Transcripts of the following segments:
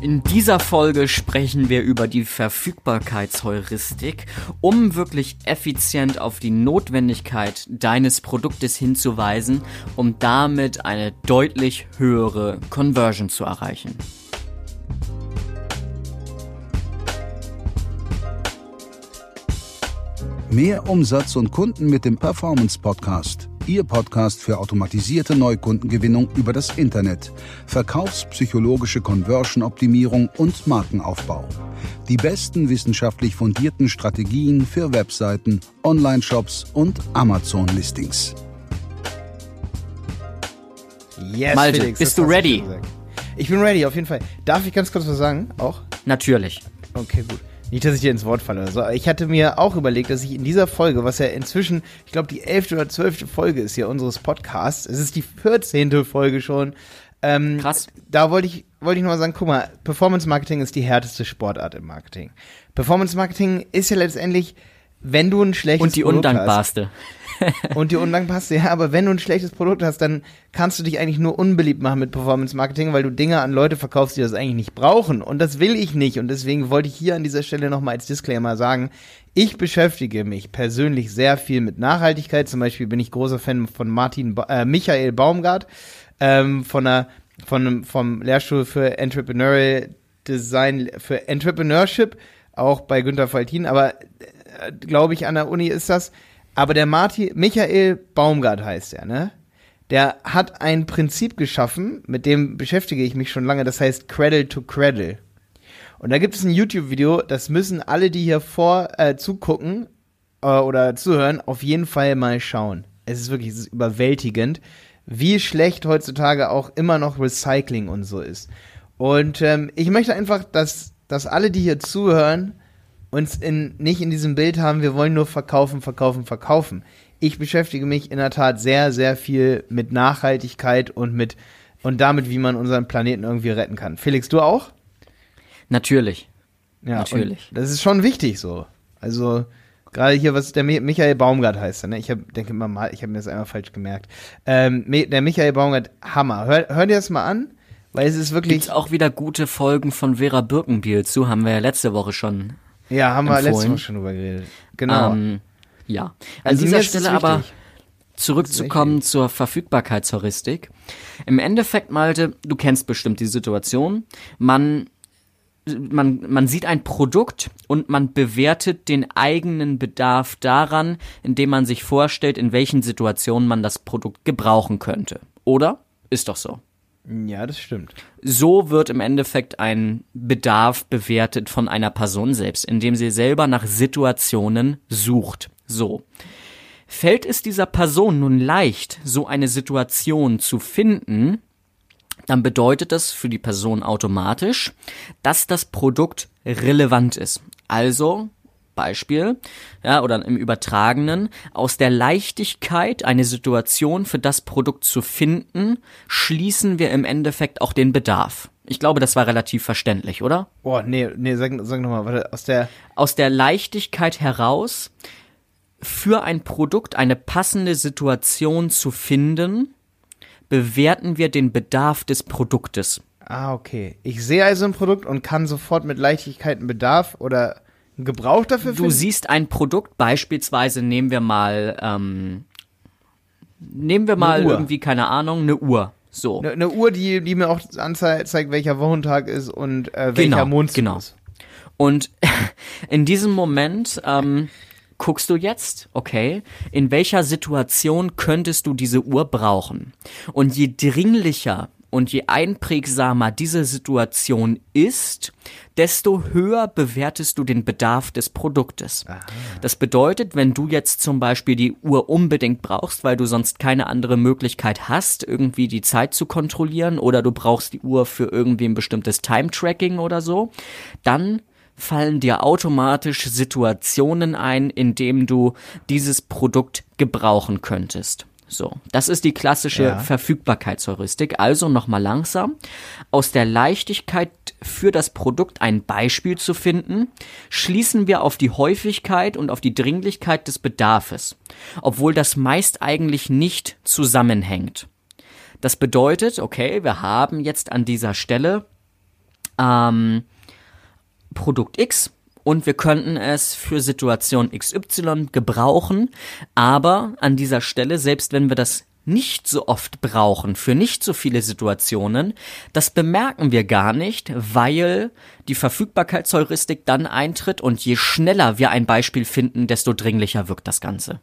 In dieser Folge sprechen wir über die Verfügbarkeitsheuristik, um wirklich effizient auf die Notwendigkeit deines Produktes hinzuweisen, um damit eine deutlich höhere Conversion zu erreichen. Mehr Umsatz und Kunden mit dem Performance Podcast. Ihr Podcast für automatisierte Neukundengewinnung über das Internet, verkaufspsychologische Conversion-Optimierung und Markenaufbau. Die besten wissenschaftlich fundierten Strategien für Webseiten, Online-Shops und Amazon-Listings. Yes, Malte, Felix, bist du ready? Ich bin ready, auf jeden Fall. Darf ich ganz kurz was sagen? Auch? Natürlich. Okay, gut. Nicht, dass ich dir ins Wort falle oder so. Ich hatte mir auch überlegt, dass ich in dieser Folge, was ja inzwischen, ich glaube, die elfte oder zwölfte Folge ist hier unseres Podcasts, es ist die vierzehnte Folge schon. Ähm, Krass. Da wollte ich, wollte ich nochmal sagen, guck mal, Performance Marketing ist die härteste Sportart im Marketing. Performance Marketing ist ja letztendlich, wenn du ein schlechtes Und die undankbarste. Hast, und dir unlang passt. Ja, aber wenn du ein schlechtes Produkt hast, dann kannst du dich eigentlich nur unbeliebt machen mit Performance Marketing, weil du Dinge an Leute verkaufst, die das eigentlich nicht brauchen. Und das will ich nicht. Und deswegen wollte ich hier an dieser Stelle nochmal als Disclaimer sagen, ich beschäftige mich persönlich sehr viel mit Nachhaltigkeit. Zum Beispiel bin ich großer Fan von Martin, ba äh, Michael Baumgart, ähm, von einer, von, vom Lehrstuhl für Entrepreneurial Design, für Entrepreneurship, auch bei Günter Faltin, aber äh, glaube ich, an der Uni ist das. Aber der Martin, Michael Baumgart heißt er, ne? Der hat ein Prinzip geschaffen, mit dem beschäftige ich mich schon lange, das heißt Cradle to Cradle. Und da gibt es ein YouTube-Video, das müssen alle, die hier vor äh, zugucken äh, oder zuhören, auf jeden Fall mal schauen. Es ist wirklich es ist überwältigend, wie schlecht heutzutage auch immer noch Recycling und so ist. Und ähm, ich möchte einfach, dass, dass alle, die hier zuhören, uns in, nicht in diesem Bild haben, wir wollen nur verkaufen, verkaufen, verkaufen. Ich beschäftige mich in der Tat sehr, sehr viel mit Nachhaltigkeit und mit und damit, wie man unseren Planeten irgendwie retten kann. Felix, du auch? Natürlich. Ja, natürlich. Das ist schon wichtig so. Also gerade hier, was der Michael Baumgart heißt, ne? Ich hab, denke immer mal, ich habe mir das einmal falsch gemerkt. Ähm, der Michael Baumgart, Hammer. Hör, hör dir das mal an, weil es ist wirklich. Gibt's auch wieder gute Folgen von Vera Birkenbiel zu, haben wir ja letzte Woche schon ja, haben wir letztes Mal schon drüber geredet. Genau. Ähm, ja. An also dieser Stelle aber zurückzukommen zur Verfügbarkeitsheuristik. Im Endeffekt, Malte, du kennst bestimmt die Situation. Man man, man sieht ein Produkt und man bewertet den eigenen Bedarf daran, indem man sich vorstellt, in welchen Situationen man das Produkt gebrauchen könnte. Oder? Ist doch so. Ja, das stimmt. So wird im Endeffekt ein Bedarf bewertet von einer Person selbst, indem sie selber nach Situationen sucht. So. Fällt es dieser Person nun leicht, so eine Situation zu finden, dann bedeutet das für die Person automatisch, dass das Produkt relevant ist. Also Beispiel, ja, oder im Übertragenen, aus der Leichtigkeit, eine Situation für das Produkt zu finden, schließen wir im Endeffekt auch den Bedarf. Ich glaube, das war relativ verständlich, oder? Boah, nee, nee, sag, sag nochmal, warte, aus der. Aus der Leichtigkeit heraus, für ein Produkt eine passende Situation zu finden, bewerten wir den Bedarf des Produktes. Ah, okay. Ich sehe also ein Produkt und kann sofort mit Leichtigkeit einen Bedarf oder Gebrauch dafür Du siehst ein Produkt, beispielsweise nehmen wir mal, ähm, nehmen wir mal irgendwie, keine Ahnung, eine Uhr. So. Eine, eine Uhr, die, die mir auch anzeigt, welcher Wochentag ist und äh, welcher genau, Mond genau. ist. Und in diesem Moment ähm, guckst du jetzt, okay, in welcher Situation könntest du diese Uhr brauchen? Und je dringlicher und je einprägsamer diese Situation ist, desto höher bewertest du den Bedarf des Produktes. Aha. Das bedeutet, wenn du jetzt zum Beispiel die Uhr unbedingt brauchst, weil du sonst keine andere Möglichkeit hast, irgendwie die Zeit zu kontrollieren oder du brauchst die Uhr für irgendwie ein bestimmtes Time-Tracking oder so, dann fallen dir automatisch Situationen ein, in denen du dieses Produkt gebrauchen könntest. So, das ist die klassische ja. Verfügbarkeitsheuristik. Also nochmal langsam. Aus der Leichtigkeit für das Produkt ein Beispiel zu finden, schließen wir auf die Häufigkeit und auf die Dringlichkeit des Bedarfes, obwohl das meist eigentlich nicht zusammenhängt. Das bedeutet, okay, wir haben jetzt an dieser Stelle ähm, Produkt X und wir könnten es für Situation XY gebrauchen, aber an dieser Stelle, selbst wenn wir das nicht so oft brauchen, für nicht so viele Situationen, das bemerken wir gar nicht, weil die Verfügbarkeitsheuristik dann eintritt und je schneller wir ein Beispiel finden, desto dringlicher wirkt das Ganze.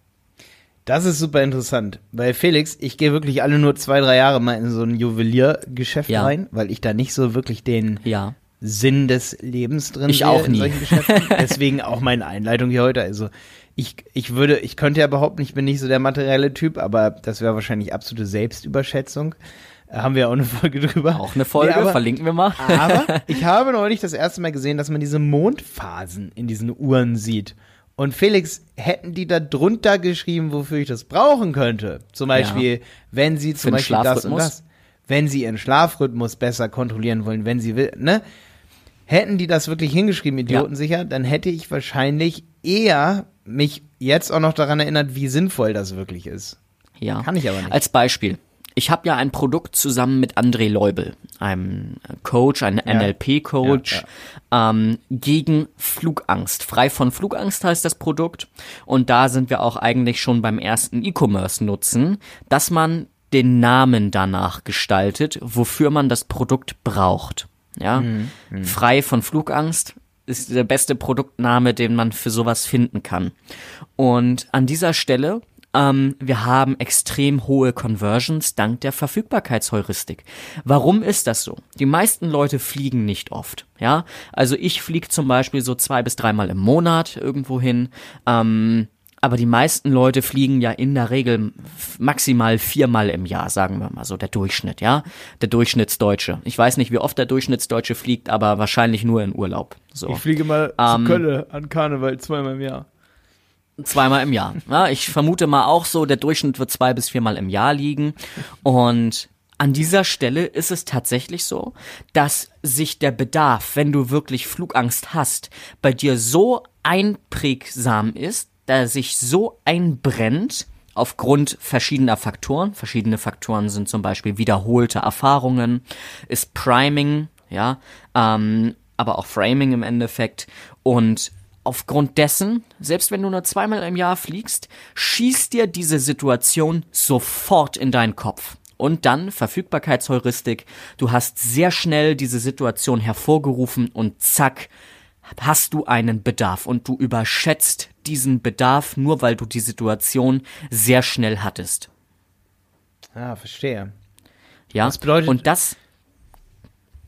Das ist super interessant, weil Felix, ich gehe wirklich alle nur zwei, drei Jahre mal in so ein Juweliergeschäft Ja. rein, weil ich da nicht so wirklich den Ja. Sinn des Lebens drin Ich sehe auch nie. Deswegen auch meine Einleitung hier heute. Also ich, ich würde, ich könnte ja behaupten, ich bin nicht so der materielle Typ, aber das wäre wahrscheinlich absolute Selbstüberschätzung. Äh, haben wir ja auch eine Folge drüber. Auch eine Folge, Nee, aber, verlinken wir mal. aber ich habe neulich das erste Mal gesehen, dass man diese Mondphasen in diesen Uhren sieht. Und Felix, hätten die da drunter geschrieben, wofür ich das brauchen könnte? Zum Beispiel, wenn sie zum Beispiel das und das. Wenn sie ihren Schlafrhythmus besser kontrollieren wollen, wenn sie will, ne? Hätten die das wirklich hingeschrieben, idiotensicher, dann hätte ich wahrscheinlich eher mich jetzt auch noch daran erinnert, wie sinnvoll das wirklich ist. Ja. Kann ich aber nicht. Als Beispiel. Ich habe ja ein Produkt zusammen mit André Leubel, einem Coach, einem NLP-Coach, Ähm, gegen Flugangst. Frei von Flugangst heißt das Produkt. Und da sind wir auch eigentlich schon beim ersten E-Commerce-Nutzen, dass man den Namen danach gestaltet, wofür man das Produkt braucht. Ja, frei von Flugangst ist der beste Produktname, den man für sowas finden kann. Und an dieser Stelle, ähm, wir haben extrem hohe Conversions dank der Verfügbarkeitsheuristik. Warum ist das so? Die meisten Leute fliegen nicht oft. Ja, also ich fliege zum Beispiel so zwei bis dreimal im Monat irgendwo hin. Ähm, aber die meisten Leute fliegen ja in der Regel maximal viermal im Jahr, sagen wir mal so, der Durchschnitt, ja? Der Durchschnittsdeutsche. Ich weiß nicht, wie oft der Durchschnittsdeutsche fliegt, aber wahrscheinlich nur in Urlaub. So. fliege mal Ähm, Kölle an Karneval zweimal im Jahr. Zweimal im Jahr. Ja, ich vermute mal auch so, der Durchschnitt wird zwei bis viermal im Jahr liegen. Und an dieser Stelle ist es tatsächlich so, dass sich der Bedarf, wenn du wirklich Flugangst hast, bei dir so einprägsam ist, dass sich so einbrennt, aufgrund verschiedener Faktoren. Verschiedene Faktoren sind zum Beispiel wiederholte Erfahrungen, ist Priming, ja, ähm, aber auch Framing im Endeffekt. Und aufgrund dessen, selbst wenn du nur zweimal im Jahr fliegst, schießt dir diese Situation sofort in deinen Kopf. Und dann Verfügbarkeitsheuristik. Du hast sehr schnell diese Situation hervorgerufen und zack, hast du einen Bedarf und du überschätzt diesen Bedarf nur, weil du die Situation sehr schnell hattest. Ah, verstehe. Ja, Das bedeutet- und das,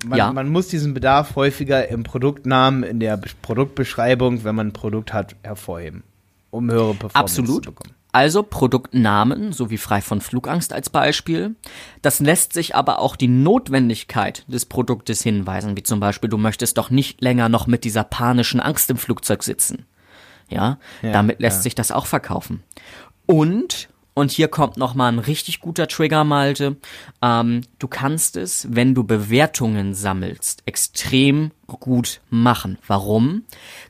Man, Ja. man muss diesen Bedarf häufiger im Produktnamen, in der Be- Produktbeschreibung, wenn man ein Produkt hat, hervorheben, um höhere Performance Absolut. zu bekommen. Also Produktnamen, so wie frei von Flugangst als Beispiel. Das lässt sich aber auch die Notwendigkeit des Produktes hinweisen, wie zum Beispiel, du möchtest doch nicht länger noch mit dieser panischen Angst im Flugzeug sitzen. Ja, Ja, damit lässt ja. sich das auch verkaufen. Und, und hier kommt nochmal ein richtig guter Trigger, Malte, ähm, du kannst es, wenn du Bewertungen sammelst, extrem gut machen. Warum?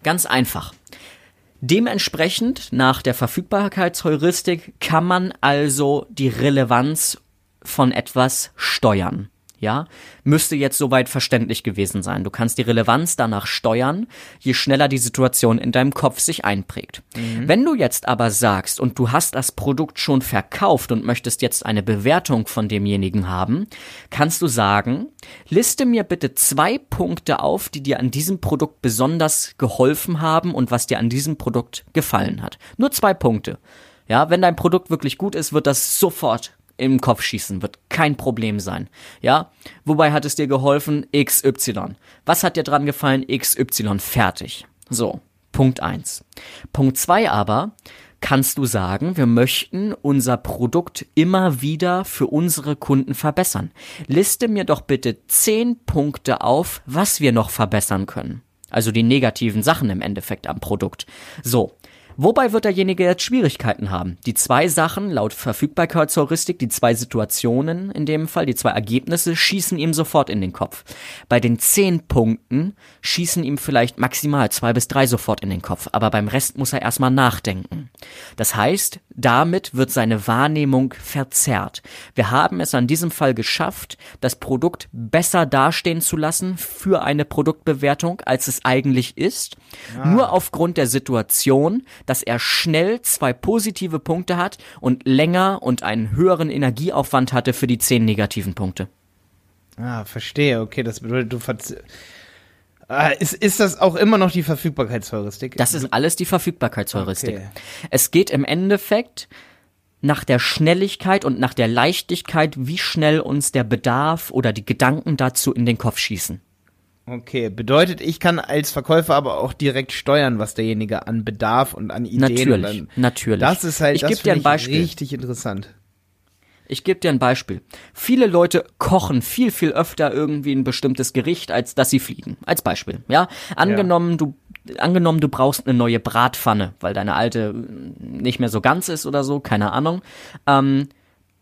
Ganz einfach. Dementsprechend nach der Verfügbarkeitsheuristik kann man also die Relevanz von etwas steuern. Ja, müsste jetzt soweit verständlich gewesen sein. Du kannst die Relevanz danach steuern, je schneller die Situation in deinem Kopf sich einprägt. Wenn du jetzt aber sagst und du hast das Produkt schon verkauft und möchtest jetzt eine Bewertung von demjenigen haben, kannst du sagen, liste mir bitte zwei Punkte auf, die dir an diesem Produkt besonders geholfen haben und was dir an diesem Produkt gefallen hat. Nur zwei Punkte. Ja, wenn dein Produkt wirklich gut ist, wird das sofort im Kopf schießen, wird kein Problem sein. Ja, wobei hat es dir geholfen? XY. Was hat dir dran gefallen? XY. Fertig. So, Punkt eins. Punkt zwei aber, kannst du sagen, wir möchten unser Produkt immer wieder für unsere Kunden verbessern. Liste mir doch bitte zehn Punkte auf, was wir noch verbessern können. Also die negativen Sachen im Endeffekt am Produkt. So. Wobei wird derjenige jetzt Schwierigkeiten haben? Die zwei Sachen, laut Verfügbarkeitsheuristik, die zwei Situationen in dem Fall, die zwei Ergebnisse, schießen ihm sofort in den Kopf. Bei den zehn Punkten schießen ihm vielleicht maximal zwei bis drei sofort in den Kopf, aber beim Rest muss er erstmal nachdenken. Das heißt, damit wird seine Wahrnehmung verzerrt. Wir haben es an diesem Fall geschafft, das Produkt besser dastehen zu lassen für eine Produktbewertung, als es eigentlich ist. Nur aufgrund der Situation, dass er schnell zwei positive Punkte hat und länger und einen höheren Energieaufwand hatte für die zehn negativen Punkte. Ah, verstehe. Okay, das bedeutet, du ah, ist, ist das auch immer noch die Verfügbarkeitsheuristik? Das ist alles die Verfügbarkeitsheuristik. Okay. Es geht im Endeffekt nach der Schnelligkeit und nach der Leichtigkeit, wie schnell uns der Bedarf oder die Gedanken dazu in den Kopf schießen. Okay, bedeutet, ich kann als Verkäufer aber auch direkt steuern, was derjenige an Bedarf und an Ideen Natürlich, an, natürlich. Das ist halt, Ich das dir ein Beispiel. richtig interessant. Ich gebe dir ein Beispiel. Viele Leute kochen viel, viel öfter irgendwie ein bestimmtes Gericht, als dass sie fliegen. Als Beispiel, ja. Angenommen, du, angenommen, du brauchst eine neue Bratpfanne, weil deine alte nicht mehr so ganz ist oder so, keine Ahnung. Ähm,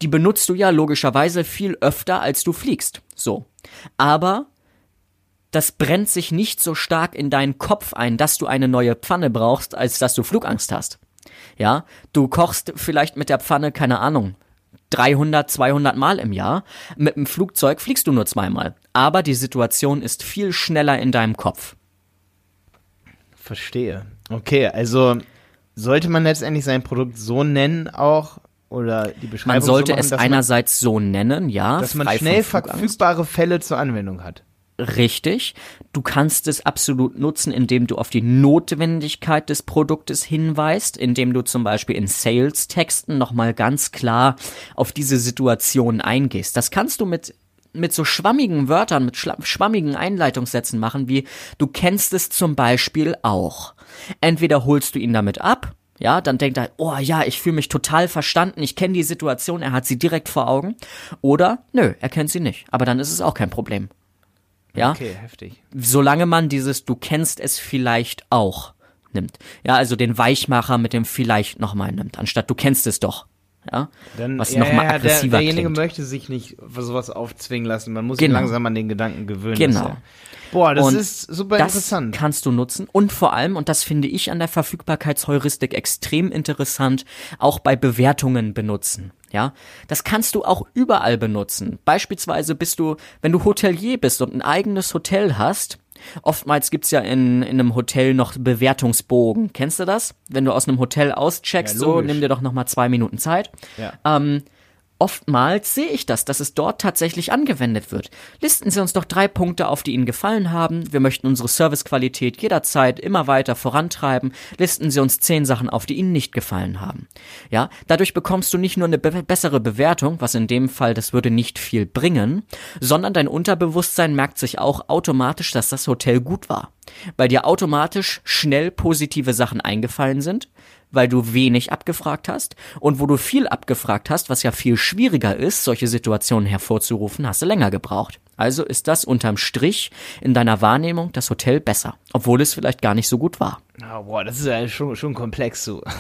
die benutzt du ja logischerweise viel öfter, als du fliegst. So. Aber das brennt sich nicht so stark in deinen Kopf ein, dass du eine neue Pfanne brauchst, als dass du Flugangst hast. Ja, du kochst vielleicht mit der Pfanne, keine Ahnung, 300, 200 Mal im Jahr. Mit dem Flugzeug fliegst du nur zweimal. Aber die Situation ist viel schneller in deinem Kopf. Verstehe. Okay, also sollte man letztendlich sein Produkt so nennen auch oder die Beschreibung Man sollte so machen, es einerseits so nennen, ja. man, dass man schnell verfügbare Fälle zur Anwendung hat. Richtig. Du kannst es absolut nutzen, indem du auf die Notwendigkeit des Produktes hinweist, indem du zum Beispiel in Sales-Texten nochmal ganz klar auf diese Situation eingehst. Das kannst du mit mit so schwammigen Wörtern, mit schwammigen Einleitungssätzen machen, wie du kennst es zum Beispiel auch. Entweder holst du ihn damit ab, ja, dann denkt er, oh ja, ich fühle mich total verstanden, ich kenne die Situation, er hat sie direkt vor Augen. Oder, nö, er kennt sie nicht. Aber dann ist es auch kein Problem. Ja, Okay, heftig. solange man dieses du kennst es vielleicht auch nimmt. Ja, also den Weichmacher mit dem vielleicht nochmal nimmt, anstatt du kennst es doch. Ja, Dann, was ja, nochmal aggressiver der, derjenige klingt. möchte sich nicht für sowas aufzwingen lassen. Man muss ihn Genau. langsam an den Gedanken gewöhnen. Genau. Ja- Boah, das Und ist super das interessant. kannst du nutzen und vor allem, und das finde ich an der Verfügbarkeitsheuristik extrem interessant, auch bei Bewertungen benutzen. Ja, das kannst du auch überall benutzen. Beispielsweise bist du, wenn du Hotelier bist und ein eigenes Hotel hast, oftmals gibt's ja in, in einem Hotel noch Bewertungsbogen. Kennst du das? Wenn du aus einem Hotel auscheckst, Ja, so, nimm dir doch noch mal zwei Minuten Zeit. Ja. Ähm, Oftmals sehe ich das, dass es dort tatsächlich angewendet wird. Listen Sie uns doch drei Punkte auf, die Ihnen gefallen haben. Wir möchten unsere Servicequalität jederzeit immer weiter vorantreiben. Listen Sie uns zehn Sachen auf, die Ihnen nicht gefallen haben. Ja, dadurch bekommst du nicht nur eine be bessere Bewertung, was in dem Fall, das würde nicht viel bringen, sondern dein Unterbewusstsein merkt sich auch automatisch, dass das Hotel gut war. Weil dir automatisch schnell positive Sachen eingefallen sind, weil du wenig abgefragt hast und wo du viel abgefragt hast, was ja viel schwieriger ist, solche Situationen hervorzurufen, hast du länger gebraucht. Also ist das unterm Strich in deiner Wahrnehmung das Hotel besser, obwohl es vielleicht gar nicht so gut war. Ah, boah, das ist ja schon, schon komplex so.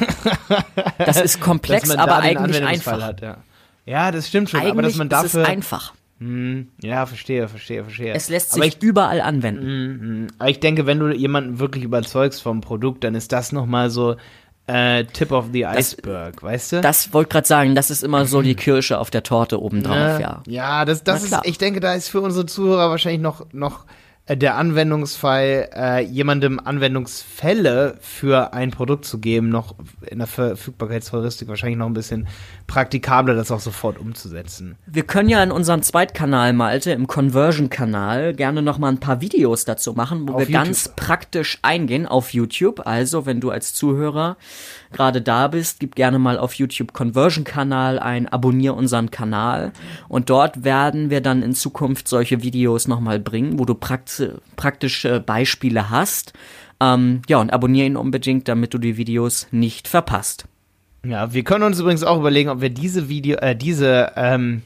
Das ist komplex, aber da den eigentlich einfach. Hat, ja. ja, das stimmt schon, Eigentlich aber dass man ist dafür. es einfach. Hm, ja, verstehe, verstehe, verstehe. Es lässt aber sich ich, überall anwenden. aber ich denke, wenn du jemanden wirklich überzeugst vom Produkt, dann ist das nochmal so äh, Tip of the Iceberg, weißt du? Das wollte gerade sagen, das ist immer so die Kirsche auf der Torte obendrauf, ja. Ja, das, das Na ist, ich denke, da ist für unsere Zuhörer wahrscheinlich noch, noch äh, der Anwendungsfall, äh, jemandem Anwendungsfälle für ein Produkt zu geben, noch in der Verfügbarkeitsheuristik wahrscheinlich noch ein bisschen praktikabler, das auch sofort umzusetzen. Wir können ja in unserem Zweitkanal, Malte, im Conversion-Kanal, gerne noch mal ein paar Videos dazu machen, wo Auf wir YouTube. ganz praktisch eingehen auf YouTube. Also, wenn du als Zuhörer gerade da bist, gib gerne mal auf YouTube Conversion-Kanal ein, abonniere unseren Kanal und dort werden wir dann in Zukunft solche Videos noch mal bringen, wo du prakti praktische Beispiele hast. Ähm, ja, und abonniere ihn unbedingt, damit du die Videos nicht verpasst. Ja, wir können uns übrigens auch überlegen, ob wir diese Video, äh, diese, ähm,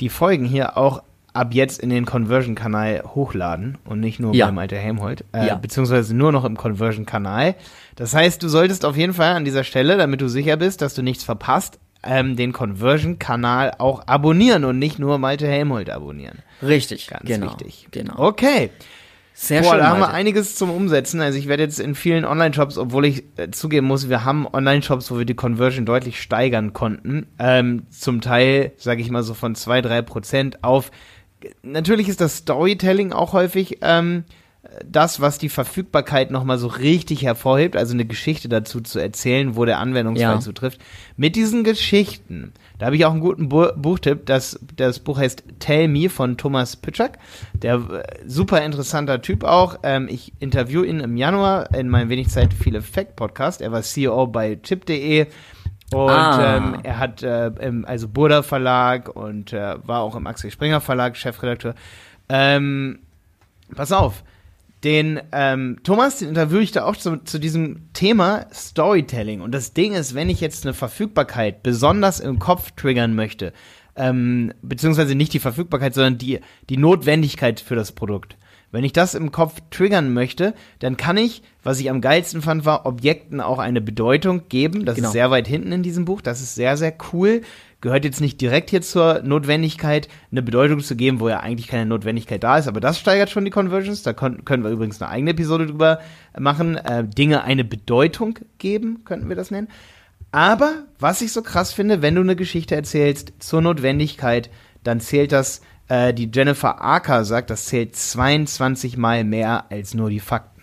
die Folgen hier auch ab jetzt in den Conversion-Kanal hochladen und nicht nur Ja. beim Alter Helmholt, äh, Ja. beziehungsweise nur noch im Conversion-Kanal. Das heißt, du solltest auf jeden Fall an dieser Stelle, damit du sicher bist, dass du nichts verpasst, ähm, den Conversion-Kanal auch abonnieren und nicht nur Malte Helmholt abonnieren. Richtig, Ganz genau, wichtig. Genau. Okay. Sehr Boah, schön. da haben wir einiges zum Umsetzen. Also ich werde jetzt in vielen Online-Shops, obwohl ich äh, zugeben muss, wir haben Online-Shops, wo wir die Conversion deutlich steigern konnten. Ähm, zum Teil, sage ich mal so von zwei drei Prozent auf. Natürlich ist das Storytelling auch häufig ähm, das, was die Verfügbarkeit nochmal so richtig hervorhebt, also eine Geschichte dazu zu erzählen, wo der Anwendungsfall Ja. zutrifft. Mit diesen Geschichten, da habe ich auch einen guten Bu Buchtipp, das, das Buch heißt Tell Me von Thomas Pitschak, der äh, super interessanter Typ auch. Ähm, ich interview ihn im Januar in meinem wenig Zeit viel Effekt Podcast. Er war CEO bei chip.de und Ah. ähm, er hat äh, im, also Burda Verlag und äh, war auch im Axel Springer Verlag Chefredakteur. Ähm, pass auf, den ähm, Thomas, den interviewe ich da auch zu, zu diesem Thema Storytelling. Und das Ding ist, wenn ich jetzt eine Verfügbarkeit besonders im Kopf triggern möchte, ähm, beziehungsweise nicht die Verfügbarkeit, sondern die, die Notwendigkeit für das Produkt. Wenn ich das im Kopf triggern möchte, dann kann ich, was ich am geilsten fand, war Objekten auch eine Bedeutung geben. Das Genau. ist sehr weit hinten in diesem Buch. Das ist sehr, sehr cool. Gehört jetzt nicht direkt hier zur Notwendigkeit, eine Bedeutung zu geben, wo ja eigentlich keine Notwendigkeit da ist. Aber das steigert schon die Conversions. Da können wir übrigens eine eigene Episode drüber machen. Äh, Dinge eine Bedeutung geben, könnten wir das nennen. Aber was ich so krass finde, wenn du eine Geschichte erzählst zur Notwendigkeit, dann zählt das, äh, die Jennifer Arker sagt, das zählt 22 Mal mehr als nur die Fakten.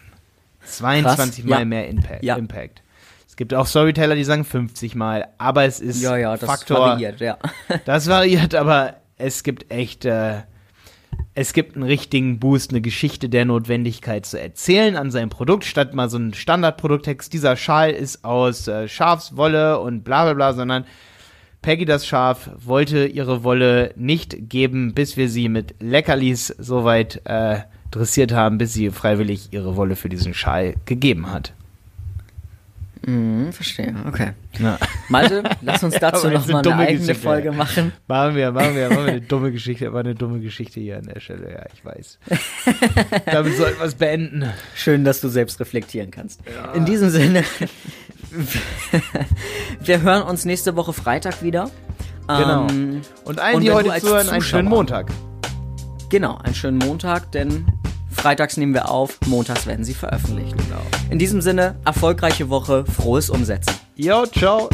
22 Krass, Mal ja. mehr Impact. Ja. Impact. Es gibt auch Storyteller, die sagen 50 Mal, aber es ist Ja, ja, das Faktor. variiert, ja. Das variiert, aber es gibt echt, äh, es gibt einen richtigen Boost, eine Geschichte der Notwendigkeit zu erzählen an seinem Produkt, statt mal so einen Standardprodukttext, dieser Schal ist aus äh, Schafswolle und bla bla bla, sondern Peggy das Schaf wollte ihre Wolle nicht geben, bis wir sie mit Leckerlis soweit äh, dressiert haben, bis sie freiwillig ihre Wolle für diesen Schal gegeben hat. Mhm, verstehe, okay. Ja. Malte, lass uns dazu Aber jetzt nochmal eine eine dumme eigene Geschichte. Folge machen. Machen wir, machen wir, machen wir eine dumme Geschichte, war eine dumme Geschichte hier an der Stelle, ja, ich weiß. Damit sollten wir es beenden. Schön, dass du selbst reflektieren kannst. In diesem Sinne, wir hören uns nächste Woche Freitag wieder. Genau. Ähm, Und allen, Und die heute zuhören, einen schönen Montag. genau, einen schönen Montag, denn freitags nehmen wir auf, montags werden sie veröffentlicht. Genau. In diesem Sinne, erfolgreiche Woche, frohes Umsetzen. Jo, ciao.